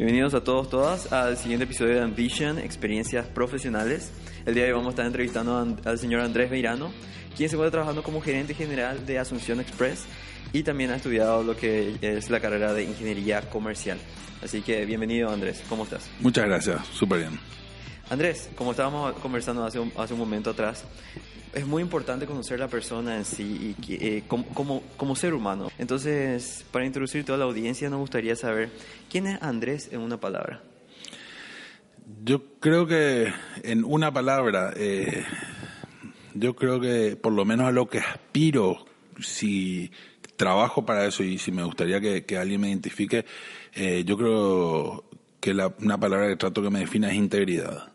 Bienvenidos a todos, todas al siguiente episodio de Ambition, Experiencias Profesionales. El día de hoy vamos a estar entrevistando al señor Andrés Beirano, quien se encuentra trabajando como gerente general de Asunción Express y también ha estudiado lo que es la carrera de Ingeniería Comercial. Así que bienvenido Andrés, ¿cómo estás? Muchas gracias, súper bien. Andrés, como estábamos conversando hace un, hace un momento atrás, es muy importante conocer la persona en sí y eh, como, como, ser humano. Entonces, para introducir toda la audiencia, nos gustaría saber quién es Andrés en una palabra. Yo creo que en una palabra, eh, yo creo que por lo menos a lo que aspiro, si trabajo para eso y si me gustaría que, alguien me identifique, eh, yo creo que la, una palabra que trato que me defina es integridad.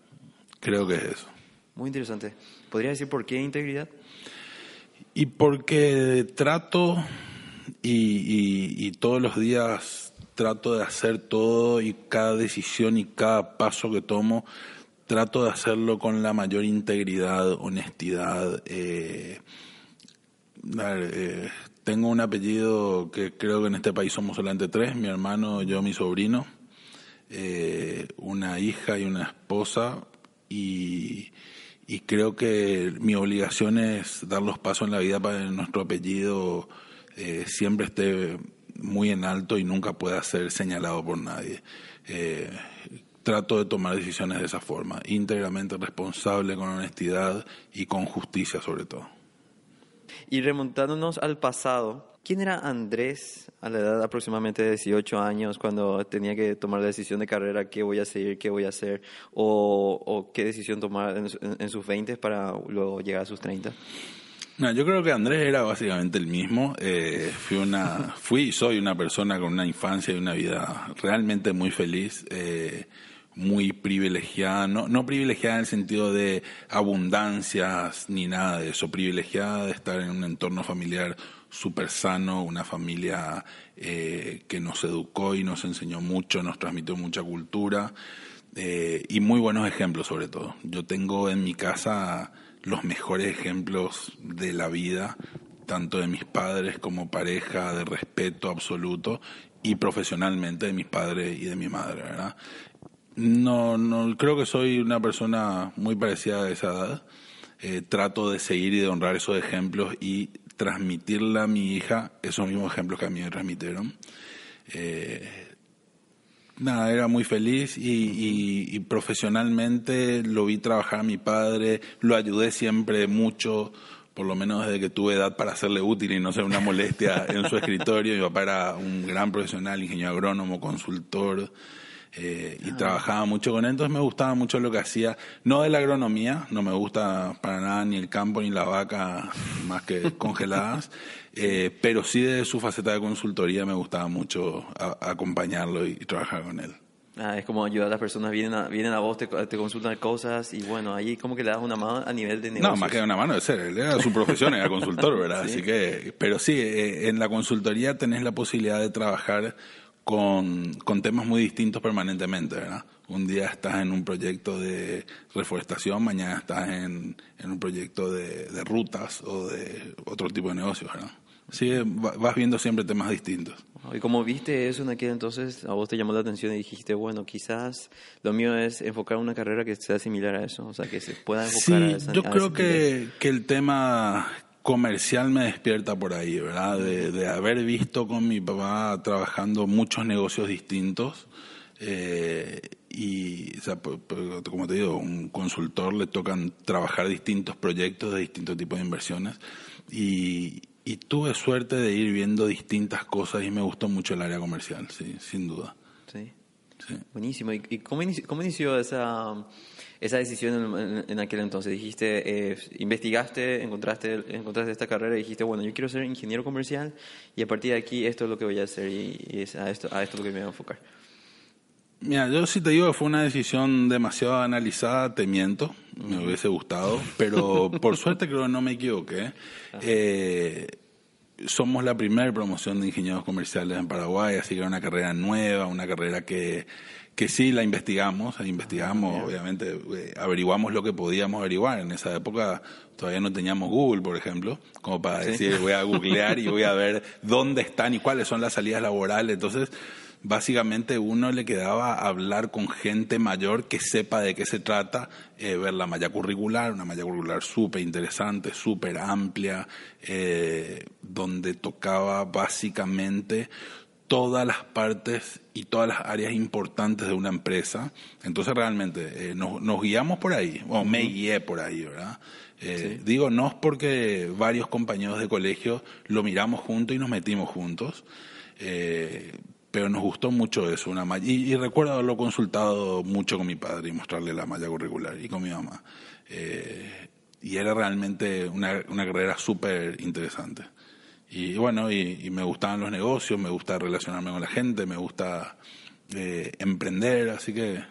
Creo que es eso. Muy interesante. ¿Podría decir por qué integridad? Y porque trato y, todos los días trato de hacer todo y cada decisión y cada paso que tomo, trato de hacerlo con la mayor integridad, honestidad. Eh, eh, tengo un apellido que creo que en este país somos solamente tres, mi hermano, yo, mi sobrino, eh, una hija y una esposa y creo que mi obligación es dar los pasos en la vida para que nuestro apellido eh, siempre esté muy en alto y nunca pueda ser señalado por nadie. Eh, trato de tomar decisiones de esa forma, íntegramente responsable, con honestidad y con justicia sobre todo. Y remontándonos al pasado, ¿quién era Andrés a la edad aproximadamente de 18 años cuando tenía que tomar la decisión de carrera, qué voy a seguir, qué voy a hacer, o, qué decisión tomar en, sus 20 para luego llegar a sus 30? No, yo creo que Andrés era básicamente el mismo. Eh, fui una, fui y soy una persona con una infancia y una vida realmente muy feliz. Eh, muy privilegiada, no, no privilegiada en el sentido de abundancias ni nada de eso, privilegiada de estar en un entorno familiar súper sano, una familia eh, que nos educó y nos enseñó mucho, nos transmitió mucha cultura eh, y muy buenos ejemplos sobre todo. Yo tengo en mi casa los mejores ejemplos de la vida, tanto de mis padres como pareja, de respeto absoluto y profesionalmente de mis padres y de mi madre, ¿verdad? No, no, creo que soy una persona muy parecida a esa edad. Eh, trato de seguir y de honrar esos ejemplos y transmitirle a mi hija esos mismos ejemplos que a mí me transmitieron. Eh, nada, era muy feliz y, y, profesionalmente lo vi trabajar a mi padre, lo ayudé siempre mucho, por lo menos desde que tuve edad para hacerle útil y no ser una molestia en su escritorio. Mi papá era un gran profesional, ingeniero agrónomo, consultor. Eh, y trabajaba mucho con él, entonces me gustaba mucho lo que hacía, no de la agronomía, no me gusta para nada ni el campo ni la vaca más que congeladas, eh, pero sí de su faceta de consultoría me gustaba mucho acompañarlo y, trabajar con él. Ah, es como ayudar a las personas, vienen a, vienen a vos, te, consultan cosas y bueno, ahí como que le das una mano a nivel de negocio. No, más que una mano de ser, él era su profesión, era consultor, ¿verdad? Así que, pero sí, eh, en la consultoría tenés la posibilidad de trabajar con, con temas muy distintos permanentemente, ¿verdad? Un día estás en un proyecto de reforestación, mañana estás en, en un proyecto de, de, rutas o de otro tipo de negocios, ¿verdad? Sí, vas viendo siempre temas distintos. Y como viste eso en aquel entonces, a vos te llamó la atención y dijiste, bueno, quizás lo mío es enfocar una carrera que sea similar a eso, o sea, que se pueda enfocar a esa, Yo creo que, que el tema comercial me despierta por ahí, ¿verdad? De, haber visto con mi papá trabajando muchos negocios distintos. Eh, y, o sea, como te digo, un consultor le tocan trabajar distintos proyectos de distintos tipos de inversiones. Y, tuve suerte de ir viendo distintas cosas y me gustó mucho el área comercial, sí, sin duda. Sí. Buenísimo. ¿Y, cómo, inició, esa, esa decisión en, en aquel entonces? Dijiste, eh, investigaste, encontraste, encontraste esta carrera y dijiste, bueno, yo quiero ser ingeniero comercial y a partir de aquí esto es lo que voy a hacer y, es a esto, a esto lo que me voy a enfocar. Mira, yo sí te digo que fue una decisión demasiado analizada, te miento, me hubiese gustado, pero por suerte creo que no me equivoqué. Eh, somos la primera promoción de ingenieros comerciales en Paraguay, así que era una carrera nueva, una carrera que, que sí la investigamos, investigamos, obviamente, eh, averiguamos lo que podíamos averiguar. En esa época todavía no teníamos Google, por ejemplo, como para decir voy a googlear y voy a ver dónde están y cuáles son las salidas laborales. Entonces, básicamente uno le quedaba hablar con gente mayor que sepa de qué se trata, eh, ver la malla curricular, una malla curricular súper interesante, súper amplia, eh, donde tocaba básicamente todas las partes y todas las áreas importantes de una empresa. Entonces realmente eh, nos, guiamos por ahí, o me guié por ahí, ¿verdad? Digo, no es porque varios compañeros de colegio lo miramos juntos y nos metimos juntos. Eh, pero nos gustó mucho eso, una malla. Y, recuerdo haberlo consultado mucho con mi padre y mostrarle la malla curricular y con mi mamá. Eh, y era realmente una, una carrera súper interesante. Y, bueno, y, me gustaban los negocios, me gusta relacionarme con la gente, me gusta eh, emprender, así que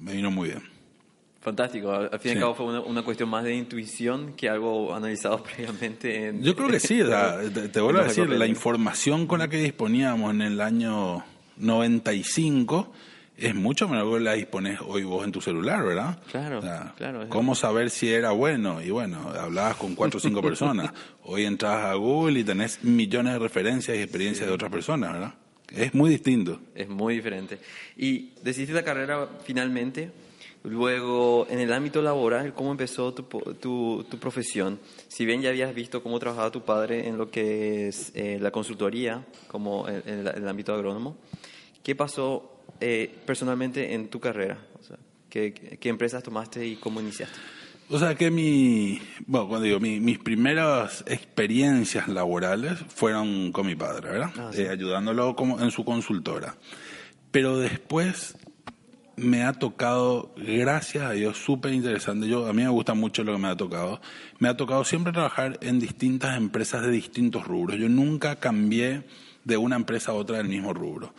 me vino muy bien. Fantástico. Al fin y al cabo fue una, cuestión más de intuición que algo analizado previamente. En, Yo creo que sí. te, vuelvo a decir, la información con la que disponíamos en el año 95 es mucho menor que la dispones hoy vos en tu celular, ¿verdad? Claro, claro. ¿Cómo saber si era bueno? Y bueno, hablabas con cuatro o cinco personas. Hoy entras a Google y tenés millones de referencias y experiencias de otras personas, ¿verdad? Es muy distinto. Es muy diferente. Y decidiste la carrera finalmente Luego, en el ámbito laboral, ¿cómo empezó tu, tu, tu, profesión? Si bien ya habías visto cómo trabajaba tu padre en lo que es eh, la consultoría, como en, el, ámbito agrónomo, ¿qué pasó eh, personalmente en tu carrera? O sea, ¿qué, ¿qué, empresas tomaste y cómo iniciaste? O sea que mi, bueno, cuando digo, mis primeras experiencias laborales fueron con mi padre, ¿verdad? Ah, eh, ayudándolo como en su consultora. Pero después me ha tocado, gracias a Dios, súper interesante. Yo, a mí me gusta mucho lo que me ha tocado. Me ha tocado siempre trabajar en distintas empresas de distintos rubros. Yo nunca cambié de una empresa a otra del mismo rubro.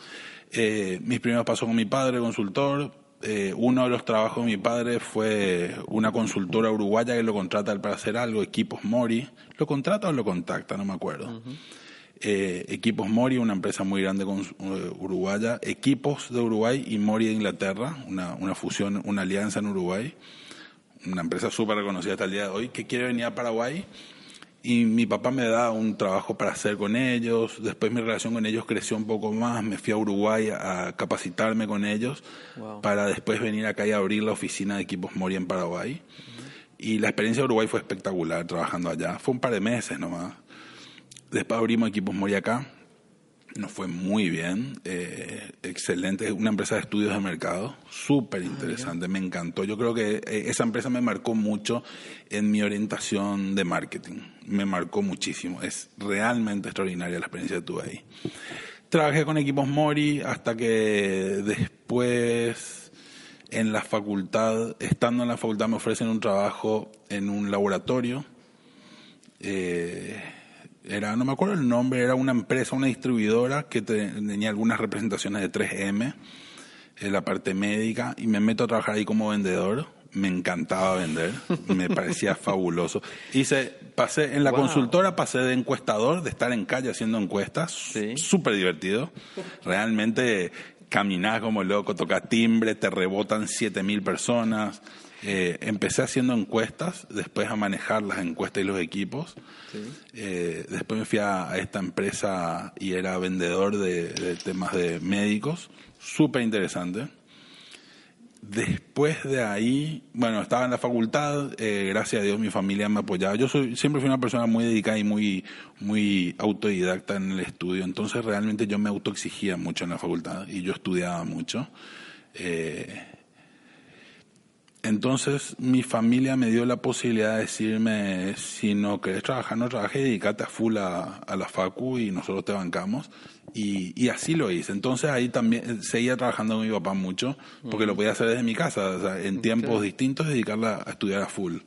Eh, mis primeros pasos con mi padre, consultor. Eh, uno de los trabajos de mi padre fue una consultora uruguaya que lo contrata para hacer algo, Equipos Mori. ¿Lo contrata o lo contacta? No me acuerdo. Eh, equipos Mori, una empresa muy grande con, uh, uruguaya, Equipos de Uruguay y Mori de Inglaterra, una, una fusión, una alianza en Uruguay, una empresa súper reconocida hasta el día de hoy, que quiere venir a Paraguay. Y mi papá me da un trabajo para hacer con ellos. Después mi relación con ellos creció un poco más. Me fui a Uruguay a capacitarme con ellos para después venir acá y abrir la oficina de equipos Mori en Paraguay. Y la experiencia de Uruguay fue espectacular trabajando allá. Fue un par de meses nomás. Después abrimos equipos Mori acá. Nos fue muy bien, eh, excelente, una empresa de estudios de mercado, súper ah, interesante, me encantó. Yo creo que eh, esa empresa me marcó mucho en mi orientación de marketing, me marcó muchísimo, es realmente extraordinaria la experiencia que tuve ahí. Trabajé con equipos Mori hasta que después en la facultad, estando en la facultad me ofrecen un trabajo en un laboratorio. Eh, era, no me acuerdo el nombre, era una empresa, una distribuidora que tenía algunas representaciones de 3M, en la parte médica, y me meto a trabajar ahí como vendedor. Me encantaba vender, me parecía fabuloso. Hice, pasé, en la consultora pasé de encuestador, de estar en calle haciendo encuestas, súper divertido. Realmente caminás como loco, tocas timbre, te rebotan 7000 personas. Eh, empecé haciendo encuestas, después a manejar las encuestas y los equipos. Eh, después me fui a, esta empresa y era vendedor de, temas de médicos, súper interesante. Después de ahí, bueno, estaba en la facultad, eh, gracias a Dios mi familia me apoyaba. Yo soy, siempre fui una persona muy dedicada y muy, muy autodidacta en el estudio, entonces realmente yo me autoexigía mucho en la facultad y yo estudiaba mucho. Eh, entonces mi familia me dio la posibilidad de decirme, si no querés trabajar, no trabajes, dedícate a full a, la facu y nosotros te bancamos. Y, y, así lo hice. Entonces ahí también seguía trabajando con mi papá mucho, porque lo podía hacer desde mi casa, o sea, en tiempos distintos, dedicarla a estudiar a full.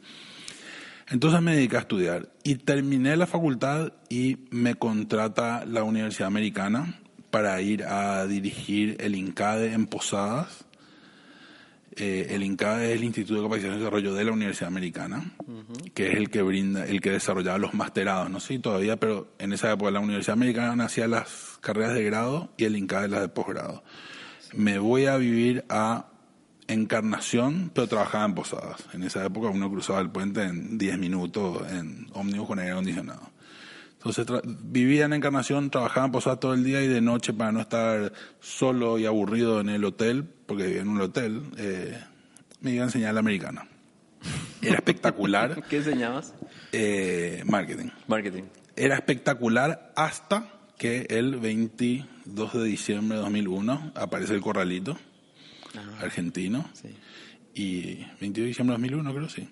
Entonces me dediqué a estudiar y terminé la facultad y me contrata la Universidad Americana para ir a dirigir el INCADE en Posadas. Eh, el INCADE es el Instituto de Capacitación y Desarrollo de la Universidad Americana, que es el que brinda, el que desarrollaba los masterados. No sé si todavía, pero en esa época la Universidad Americana hacía las carreras de grado y el INCADE las de posgrado. Me voy a vivir a Encarnación, pero trabajaba en Posadas. En esa época uno cruzaba el puente en 10 minutos en ómnibus con aire acondicionado. Entonces vivía en Encarnación, trabajaba en Posadas todo el día y de noche para no estar solo y aburrido en el hotel, porque vivía en un hotel, eh, me iba a enseñar la americana. Era espectacular. ¿Qué enseñabas? Eh, marketing. Marketing. Era espectacular hasta que el 22 de diciembre de 2001 aparece el corralito argentino. Y 22 de diciembre de 2001, creo, sí.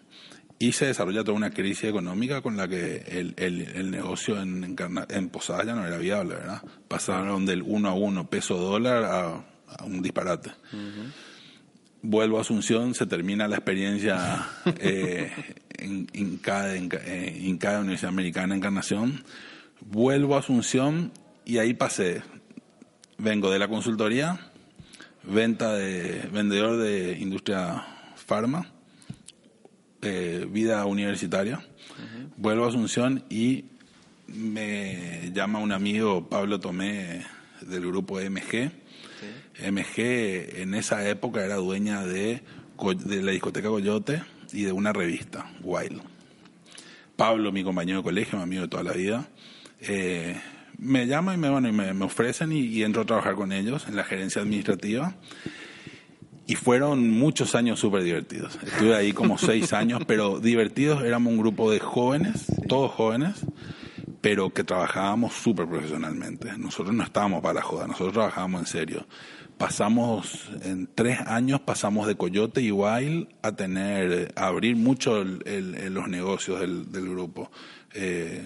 Y se desarrolla toda una crisis económica con la que el, el, negocio en, en Posada ya no era viable, ¿verdad? Pasaron del 1 a 1 peso dólar a, un disparate. Vuelvo a Asunción, se termina la experiencia eh, en, en, cada, en, en cada Universidad Americana Encarnación. Vuelvo a Asunción y ahí pasé. Vengo de la consultoría venta de vendedor de industria farma, eh, vida universitaria. Vuelvo a Asunción y me llama un amigo, Pablo Tomé, del grupo MG. MG en esa época era dueña de, la discoteca Coyote y de una revista, Wild. Pablo, mi compañero de colegio, mi amigo de toda la vida, eh, me llaman y me, bueno, y me, ofrecen y, entro a trabajar con ellos en la gerencia administrativa. Y fueron muchos años súper divertidos. Estuve ahí como seis años, pero divertidos. Éramos un grupo de jóvenes, todos jóvenes, pero que trabajábamos súper profesionalmente. Nosotros no estábamos para la joda, nosotros trabajábamos en serio. Pasamos, en tres años pasamos de Coyote y Wild a tener, a abrir mucho los negocios del, grupo. Eh,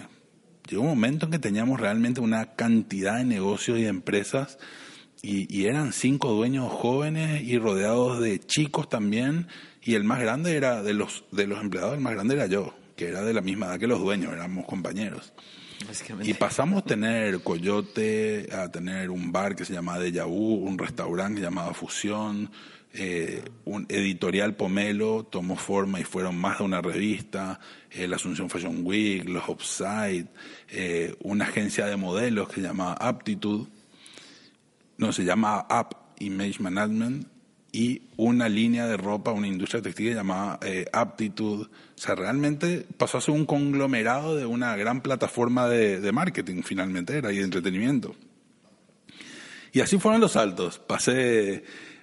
llegó un momento en que teníamos realmente una cantidad de negocios y de empresas y, eran cinco dueños jóvenes y rodeados de chicos también y el más grande era de los de los empleados el más grande era yo que era de la misma edad que los dueños éramos compañeros y pasamos a tener Coyote a tener un bar que se llamaba Deja un restaurante llamado Fusión eh, un editorial Pomelo tomó forma y fueron más de una revista, eh, la Asunción Fashion Week, los Upside, eh, una agencia de modelos que se llama Aptitude, no, se llama App Image Management, y una línea de ropa, una industria textil llamada Aptitude. O sea, realmente pasó a ser un conglomerado de una gran plataforma de, de marketing, finalmente era, y de entretenimiento. Y así fueron los saltos. Pasé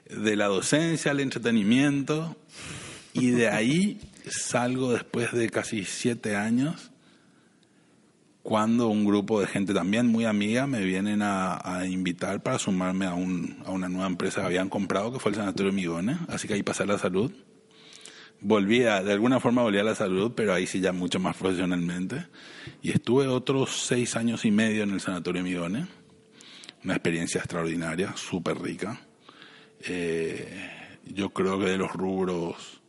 de la docencia al entretenimiento y de ahí salgo después de casi siete años cuando un grupo de gente también muy amiga me vienen a, invitar para sumarme a, un, a, una nueva empresa que habían comprado, que fue el Sanatorio Migone. Así que ahí pasé a la salud. Volví a, de alguna forma volví a la salud, pero ahí sí ya mucho más profesionalmente. Y estuve otros seis años y medio en el Sanatorio Migone. Una experiencia extraordinaria, súper rica eh, yo creo que de los rubros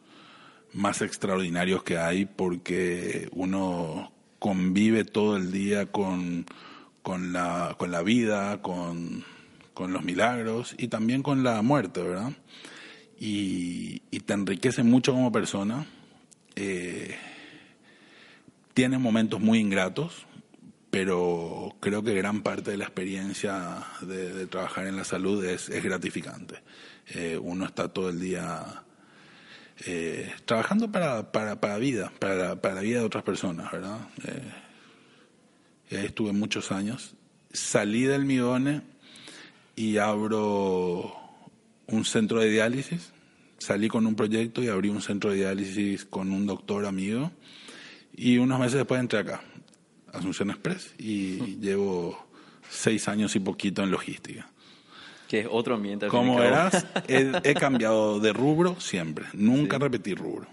más extraordinarios que hay porque uno convive todo el día con, con, la, con la vida, con, con los milagros y también con la muerte, ¿verdad? Y, te enriquece mucho como persona. Eh, tiene momentos muy ingratos, pero creo que gran parte de la experiencia de, trabajar en la salud es, gratificante. Eh, uno está todo el día eh, trabajando para, para, para vida, para, para, la vida de otras personas, ¿verdad? Eh, estuve muchos años. Salí del Midone y abro un centro de diálisis. Salí con un proyecto y abrí un centro de diálisis con un doctor amigo. Y unos meses después entré acá. Asunción Express y llevo seis años y poquito en logística. Que es otro ambiente. Como verás, he, cambiado de rubro siempre, nunca repetí rubro.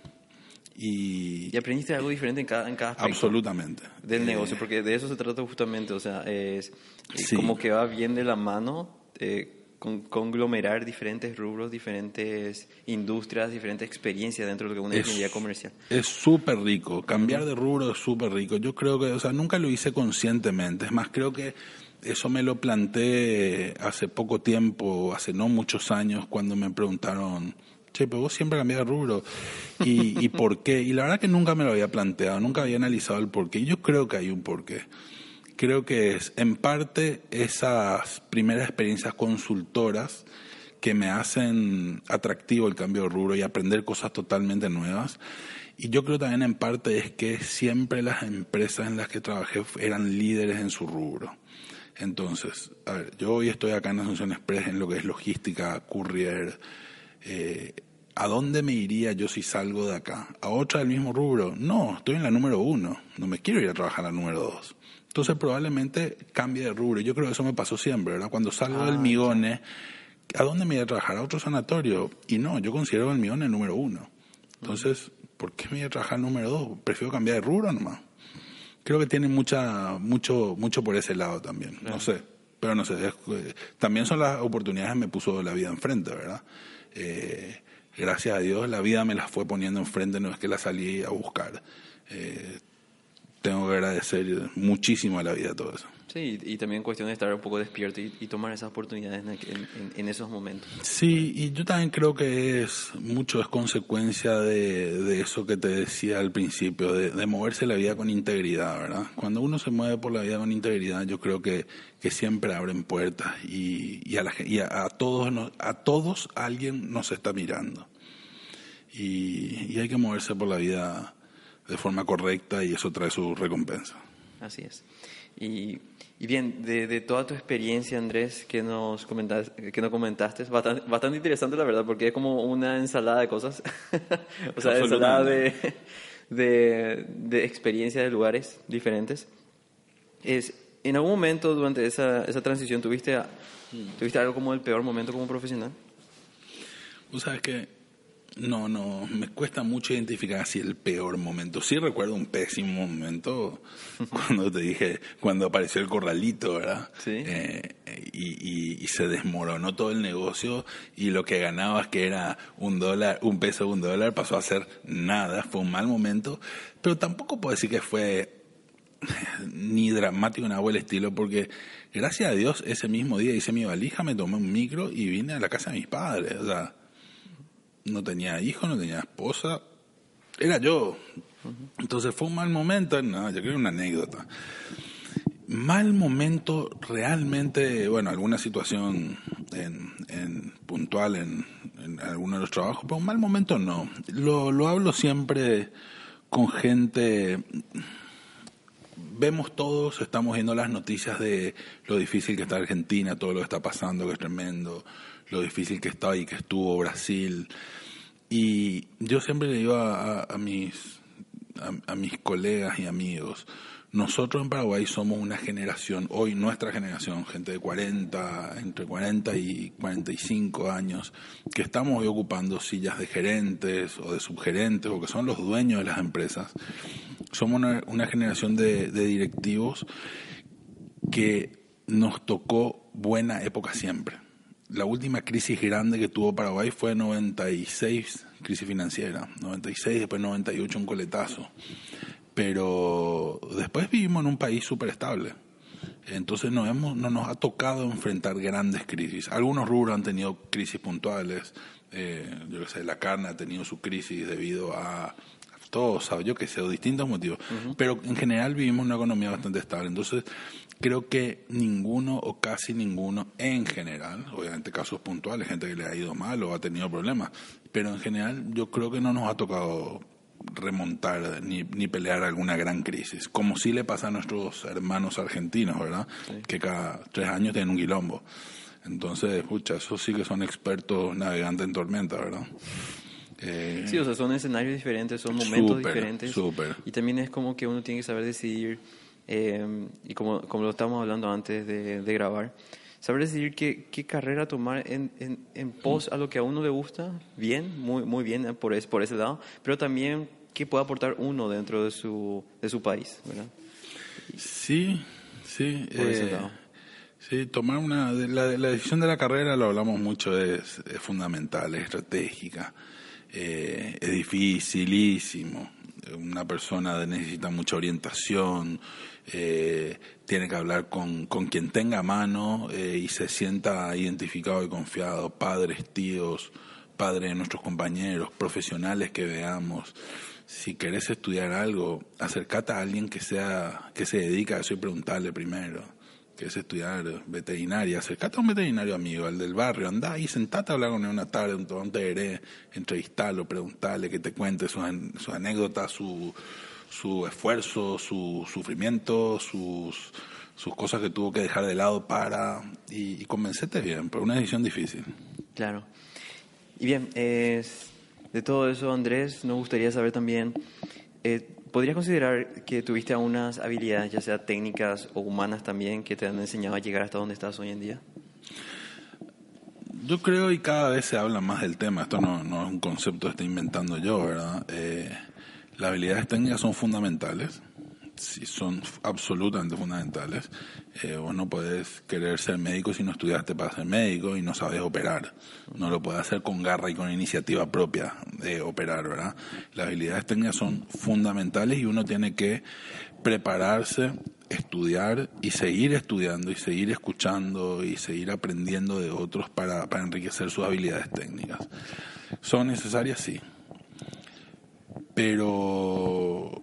Y, y aprendiste algo diferente en cada, en cada aspecto absolutamente. del Eh, negocio, porque de eso se trata justamente, o sea, es, es Sí. como que va bien de la mano eh, con, conglomerar diferentes rubros, diferentes industrias, diferentes experiencias dentro de lo que una Es- ingeniería comercial. Es súper rico. Cambiar de rubro es súper rico. Yo creo que, o sea, nunca lo hice conscientemente. Es más, creo que eso me lo planteé hace poco tiempo, hace no muchos años, cuando me preguntaron, che, pero vos siempre cambiás de rubro. ¿Y, ¿Y por qué? Y la verdad que nunca me lo había planteado, nunca había analizado el por qué. Yo creo que hay un porqué. Creo que es, en parte, esas primeras experiencias consultoras que me hacen atractivo el cambio de rubro y aprender cosas totalmente nuevas. Y yo creo también en parte es que siempre las empresas en las que trabajé eran líderes en su rubro. Entonces, a ver, yo hoy estoy acá en Asunción Express en lo que es logística, courier. Eh, ¿A dónde me iría yo si salgo de acá? ¿A otra del mismo rubro? No, estoy en la número uno. No me quiero ir a trabajar a la número dos. Entonces probablemente cambie de rubro. Yo creo que eso me pasó siempre, ¿verdad? Cuando salgo del Migone, ¿a dónde me voy a trabajar? ¿A otro sanatorio? Y no, yo considero el Migone el número uno. Entonces, ¿por qué me voy a trabajar el número dos? Prefiero cambiar de rubro nomás. Creo que tiene mucha, mucho, mucho por ese lado también. No sé. Pero no sé. es- también son las oportunidades que me puso la vida enfrente, ¿verdad? Eh, gracias a Dios la vida me las fue poniendo enfrente, no es que la salí a buscar. Eh, tengo que agradecer muchísimo a la vida todo eso. Sí, y, también cuestión de estar un poco despierto y, y tomar esas oportunidades en, en- en- en esos momentos. Sí, y yo también creo que es mucho es consecuencia de, de eso que te decía al principio, de, de moverse la vida con integridad, ¿verdad? Cuando uno se mueve por la vida con integridad, yo creo que, que siempre abren puertas y, y, a, la, y a, a todos nos- a todos alguien nos está mirando. Y, y hay que moverse por la vida de forma correcta y eso trae su recompensa. Así es. Y, y bien, de, de toda tu experiencia, Andrés, que nos comentaste, que nos comentaste es bastante, bastante interesante, la verdad, porque es como una ensalada de cosas. o sea, ensalada de, de, de experiencias de lugares diferentes. Es, ¿En algún momento durante esa, esa transición tuviste, a- tuviste algo como el peor momento como profesional? Tú sabes que no, no, me cuesta mucho identificar así el peor momento. Sí recuerdo un pésimo momento cuando te dije, cuando apareció el corralito, ¿verdad? Sí. Eh, y, y- y se desmoronó todo el negocio y lo que ganabas que era un dólar, un peso, un dólar, pasó a ser nada. Fue un mal momento, pero tampoco puedo decir que fue ni dramático ni nada el estilo, porque gracias a Dios ese mismo día hice mi valija, me tomé un micro y vine a la casa de mis padres. O sea, no tenía hijo, no tenía esposa, era yo. Entonces fue un mal momento, no, yo creo una anécdota. Mal momento realmente, bueno, alguna situación en, en puntual en, en alguno de los trabajos, pero un mal momento no. Lo, lo hablo siempre con gente vemos todos, estamos viendo las noticias de lo difícil que está Argentina, todo lo que está pasando, que es tremendo, lo difícil que está y que estuvo Brasil. Y yo siempre le digo a, a- mis, a, mis colegas y amigos, nosotros en Paraguay somos una generación, hoy nuestra generación, gente de 40, entre 40 y 45 años, que estamos hoy ocupando sillas de gerentes o de subgerentes o que son los dueños de las empresas. Somos una, generación de directivos que nos tocó buena época siempre. La última crisis grande que tuvo Paraguay fue 96, crisis financiera, 96, después 98 un coletazo. Pero después vivimos en un país súper estable. Entonces no, hemos, no nos ha tocado enfrentar grandes crisis. Algunos rubros han tenido crisis puntuales. Eh, yo qué sé, la carne ha tenido su crisis debido a todo, ¿sabes? Yo qué sé, o distintos motivos. Pero en general vivimos una economía bastante estable. Entonces creo que ninguno o casi ninguno en general, obviamente casos puntuales, gente que le ha ido mal o ha tenido problemas, pero en general yo creo que no nos ha tocado remontar ni, ni pelear alguna gran crisis, como sí le pasa a nuestros hermanos argentinos, ¿verdad? Que cada tres años tienen un quilombo. Entonces, pucha, esos sí que son expertos navegantes en tormenta, ¿verdad? Eh, Sí, o sea, son escenarios diferentes, son momentos Súper, diferentes. súper. Y también es como que uno tiene que saber decidir, eh, y como, como lo estábamos hablando antes de, de grabar, saber decidir qué, qué carrera tomar en, en, en pos a lo que a uno le gusta, bien, muy, muy bien por, es, por ese lado, pero también qué puede aportar uno dentro de su, de su país, ¿verdad? Sí, sí. Eh, sí, tomar una. La, la, decisión de la carrera, lo hablamos mucho, es, es fundamental, es estratégica. Eh, es dificilísimo. Una persona necesita mucha orientación, eh, tiene que hablar con, con quien tenga mano eh, y se sienta identificado y confiado, padres, tíos, padres de nuestros compañeros, profesionales que veamos. Si querés estudiar algo, acercate a alguien que sea que se dedica a eso y preguntarle primero que es estudiar veterinaria, acercate a un veterinario amigo, al del barrio, anda ahí, sentate a hablar con él una tarde, un te entrevistarlo, preguntarle, que te cuente sus, anécdotas, su, su esfuerzo, su sufrimiento, sus, sus cosas que tuvo que dejar de lado para y, y convencete bien, pero una decisión difícil. Claro. Y bien, de todo eso, Andrés, nos gustaría saber también, eh, ¿podrías considerar que tuviste algunas habilidades, ya sea técnicas o humanas también, que te han enseñado a llegar hasta donde estás hoy en día? Yo creo y cada vez se habla más del tema, esto no, no es un concepto que estoy inventando yo, ¿verdad? Eh, las habilidades técnicas son fundamentales, sí, son absolutamente fundamentales. Eh, vos no podés querer ser médico si no estudiaste para ser médico y no sabes operar. No lo puedes hacer con garra y con iniciativa propia de operar, ¿verdad? Las habilidades técnicas son fundamentales y uno tiene que prepararse, estudiar y seguir estudiando y seguir escuchando y seguir aprendiendo de otros para enriquecer sus habilidades técnicas. ¿Son necesarias? Sí pero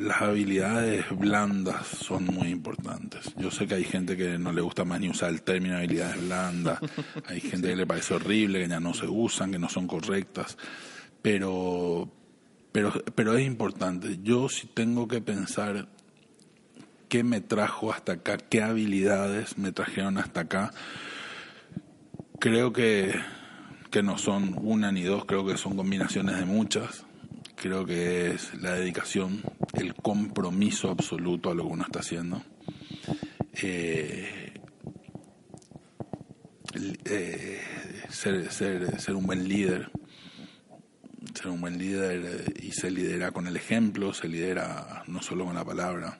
las habilidades blandas son muy importantes. Yo sé que hay gente que no le gusta más ni usar el término habilidades blandas, hay gente que le parece horrible, que ya no se usan, que no son correctas, pero, pero, pero es importante. Yo si tengo que pensar qué me trajo hasta acá, qué habilidades me trajeron hasta acá, creo que, que no son una ni dos, creo que son combinaciones de muchas creo que es la dedicación, el compromiso absoluto a lo que uno está haciendo. Eh, eh, ser, ser, ser un buen líder, ser un buen líder eh, y se lidera con el ejemplo, se lidera no solo con la palabra.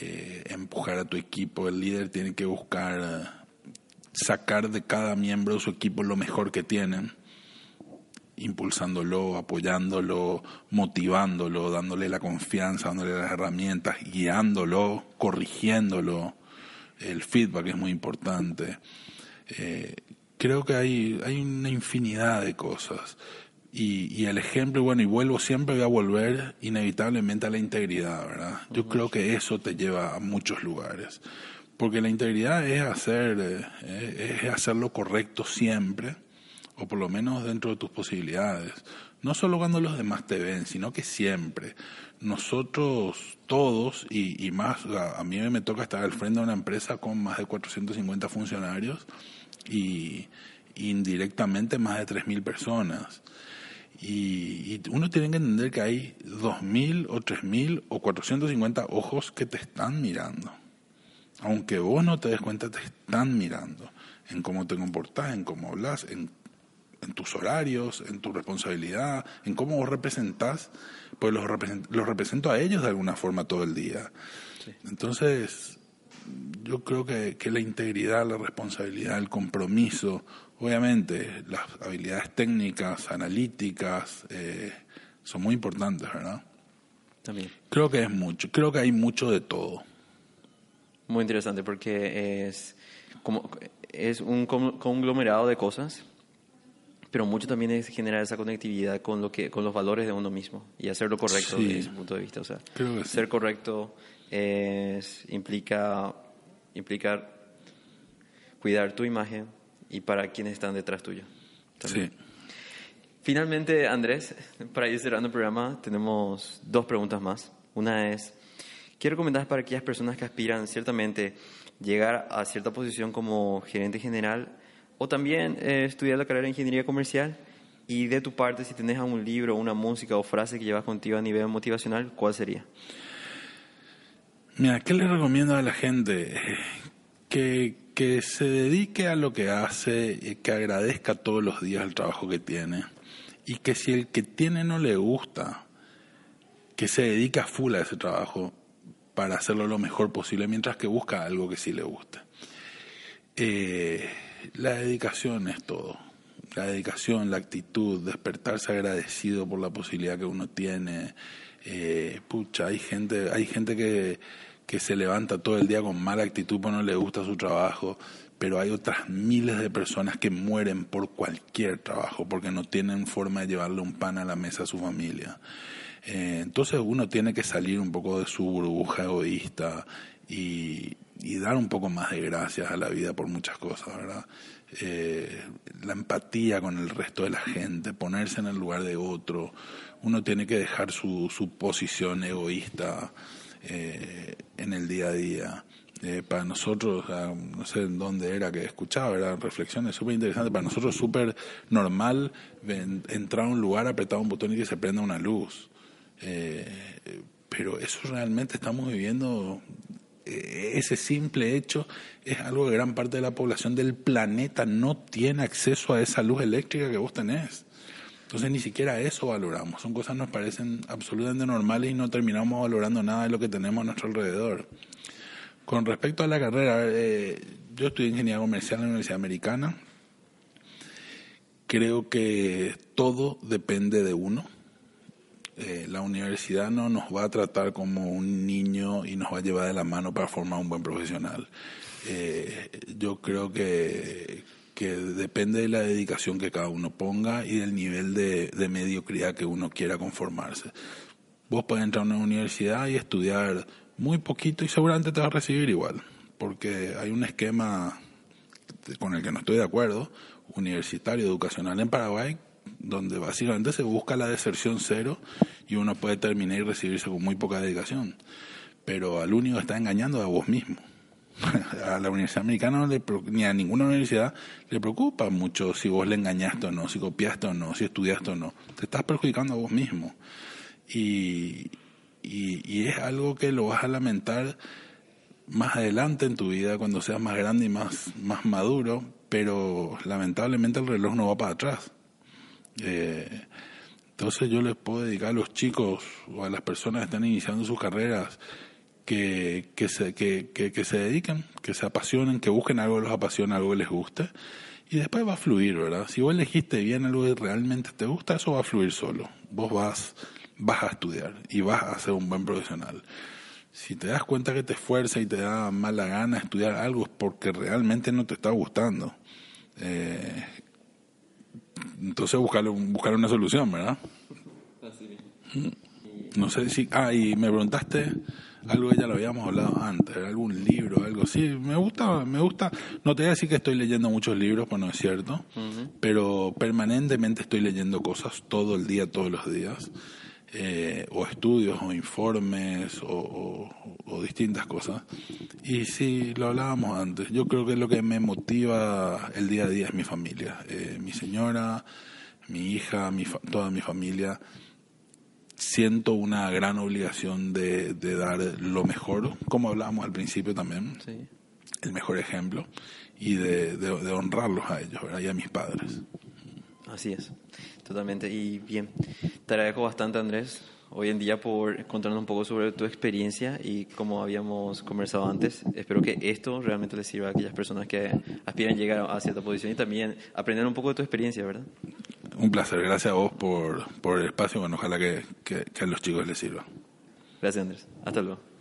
empujar a tu equipo, el líder tiene que buscar sacar de cada miembro de su equipo lo mejor que tienen impulsándolo, apoyándolo, motivándolo, dándole la confianza, dándole las herramientas, guiándolo, corrigiéndolo. El feedback es muy importante. Eh, creo que hay, hay una infinidad de cosas. Y, y, el ejemplo, bueno, y vuelvo, siempre voy a volver inevitablemente a la integridad, ¿verdad? Yo creo que eso te lleva a muchos lugares. Porque la integridad es hacer, eh, es hacer lo correcto siempre o por lo menos dentro de tus posibilidades. No solo cuando los demás te ven, sino que siempre. Nosotros todos, y, más, a, mí me toca estar al frente de una empresa con más de 450 funcionarios y indirectamente más de 3.000 personas. Y, uno tiene que entender que hay 2.000 o 3.000 o 450 ojos que te están mirando. Aunque vos no te des cuenta, te están mirando en cómo te comportas, en cómo hablas, en en tus horarios, en tu responsabilidad, en cómo vos representás, pues los, los represento a ellos de alguna forma todo el día. Entonces, yo creo que, que, la integridad, la responsabilidad, el compromiso, obviamente las habilidades técnicas, analíticas, eh, son muy importantes, ¿verdad? También. Creo que es mucho, creo que hay mucho de todo. Muy interesante porque es como es un conglomerado de cosas pero mucho también es generar esa conectividad con lo que con los valores de uno mismo y hacer lo correcto desde ese punto de vista. O sea ser correcto es, implica implicar cuidar tu imagen y para quienes están detrás tuyo sí. finalmente Andrés para ir cerrando el programa tenemos dos preguntas más. Una es ¿qué recomendás para aquellas personas que aspiran ciertamente llegar a cierta posición como gerente general o también eh, estudiar la carrera de ingeniería comercial y de tu parte, si tenés algún libro, una música o frase que llevas contigo a nivel motivacional, ¿cuál sería? Mira, ¿qué le recomiendo a la gente? Que, que se dedique a lo que hace, que agradezca todos los días el trabajo que tiene y que si el que tiene no le gusta, que se dedica full a ese trabajo para hacerlo lo mejor posible, mientras que busca algo que sí le guste. Eh, la dedicación es todo. La dedicación, la actitud, despertarse agradecido por la posibilidad que uno tiene. Eh, pucha, hay gente, hay gente que, que se levanta todo el día con mala actitud porque no le gusta su trabajo, pero hay otras miles de personas que mueren por cualquier trabajo porque no tienen forma de llevarle un pan a la mesa a su familia. Eh, entonces uno tiene que salir un poco de su burbuja egoísta y, y dar un poco más de gracias a la vida por muchas cosas, ¿verdad? Eh, la empatía con el resto de la gente, ponerse en el lugar de otro, uno tiene que dejar su, su posición egoísta eh, en el día a día. Eh, para nosotros, no sé en dónde era que escuchaba, eran reflexiones súper interesantes, para nosotros súper normal entrar a un lugar, apretar un botón y que se prenda una luz. pero eso realmente estamos viviendo eh, ese simple hecho es algo que gran parte de la población del planeta no tiene acceso a esa luz eléctrica que vos tenés. Entonces ni siquiera eso valoramos. Son cosas que nos parecen absolutamente normales y no terminamos valorando nada de lo que tenemos a nuestro alrededor. Con respecto a la carrera, eh, yo estudié ingeniería comercial en la Universidad Americana. Creo que todo depende de uno eh, la universidad no nos va a tratar como un niño y nos va a llevar de la mano para formar un buen profesional. Eh, yo creo que, que depende de la dedicación que cada uno ponga y del nivel de, de mediocridad que uno quiera conformarse. Vos podés entrar a una universidad y estudiar muy poquito y seguramente te vas a recibir igual, porque hay un esquema con el que no estoy de acuerdo, universitario, educacional en Paraguay, donde básicamente se busca la deserción cero y uno puede terminar y recibirse con muy poca dedicación. Pero al único está engañando a vos mismo. a la Universidad Americana ni a ninguna universidad le preocupa mucho si vos le engañaste o no, si copiaste o no, si estudiaste o no. Te estás perjudicando a vos mismo. Y, y, es algo que lo vas a lamentar más adelante en tu vida, cuando seas más grande y más, más maduro, pero lamentablemente el reloj no va para atrás. Eh, entonces yo les puedo dedicar a los chicos o a las personas que están iniciando sus carreras que, que, se, que, que, se dediquen, que se apasionen, que busquen algo que los apasiona, algo que les guste. Y después va a fluir, ¿verdad? Si vos elegiste bien algo que realmente te gusta, eso va a fluir solo. Vos vas, vas a estudiar y vas a ser un buen profesional. Si te das cuenta que te esfuerza y te da mala gana estudiar algo es porque realmente no te está gustando. Eh, entonces buscar, buscar una solución, ¿verdad? No sé si... Ah, y me preguntaste algo que ya lo habíamos hablado antes, algún libro, algo así. Me gusta, me gusta. No te voy a decir que estoy leyendo muchos libros, pues no es cierto, pero permanentemente estoy leyendo cosas todo el día, todos los días. Eh, o estudios o informes o, distintas cosas. Y sí, lo hablábamos antes, yo creo que lo que me motiva el día a día es mi familia, eh, mi señora, mi hija, mi toda mi familia. Siento una gran obligación de, dar lo mejor, como hablábamos al principio también, el mejor ejemplo, y de, honrarlos a ellos y a mis padres. Así es. Totalmente. Y bien, te agradezco bastante, Andrés, hoy en día por contarnos un poco sobre tu experiencia y como habíamos conversado antes. Espero que esto realmente les sirva a aquellas personas que aspiran a llegar a cierta posición y también aprender un poco de tu experiencia, ¿verdad? Un placer. Gracias a vos por, por el espacio. Bueno, ojalá que, que, que a los chicos les sirva. Gracias, Andrés. Hasta luego.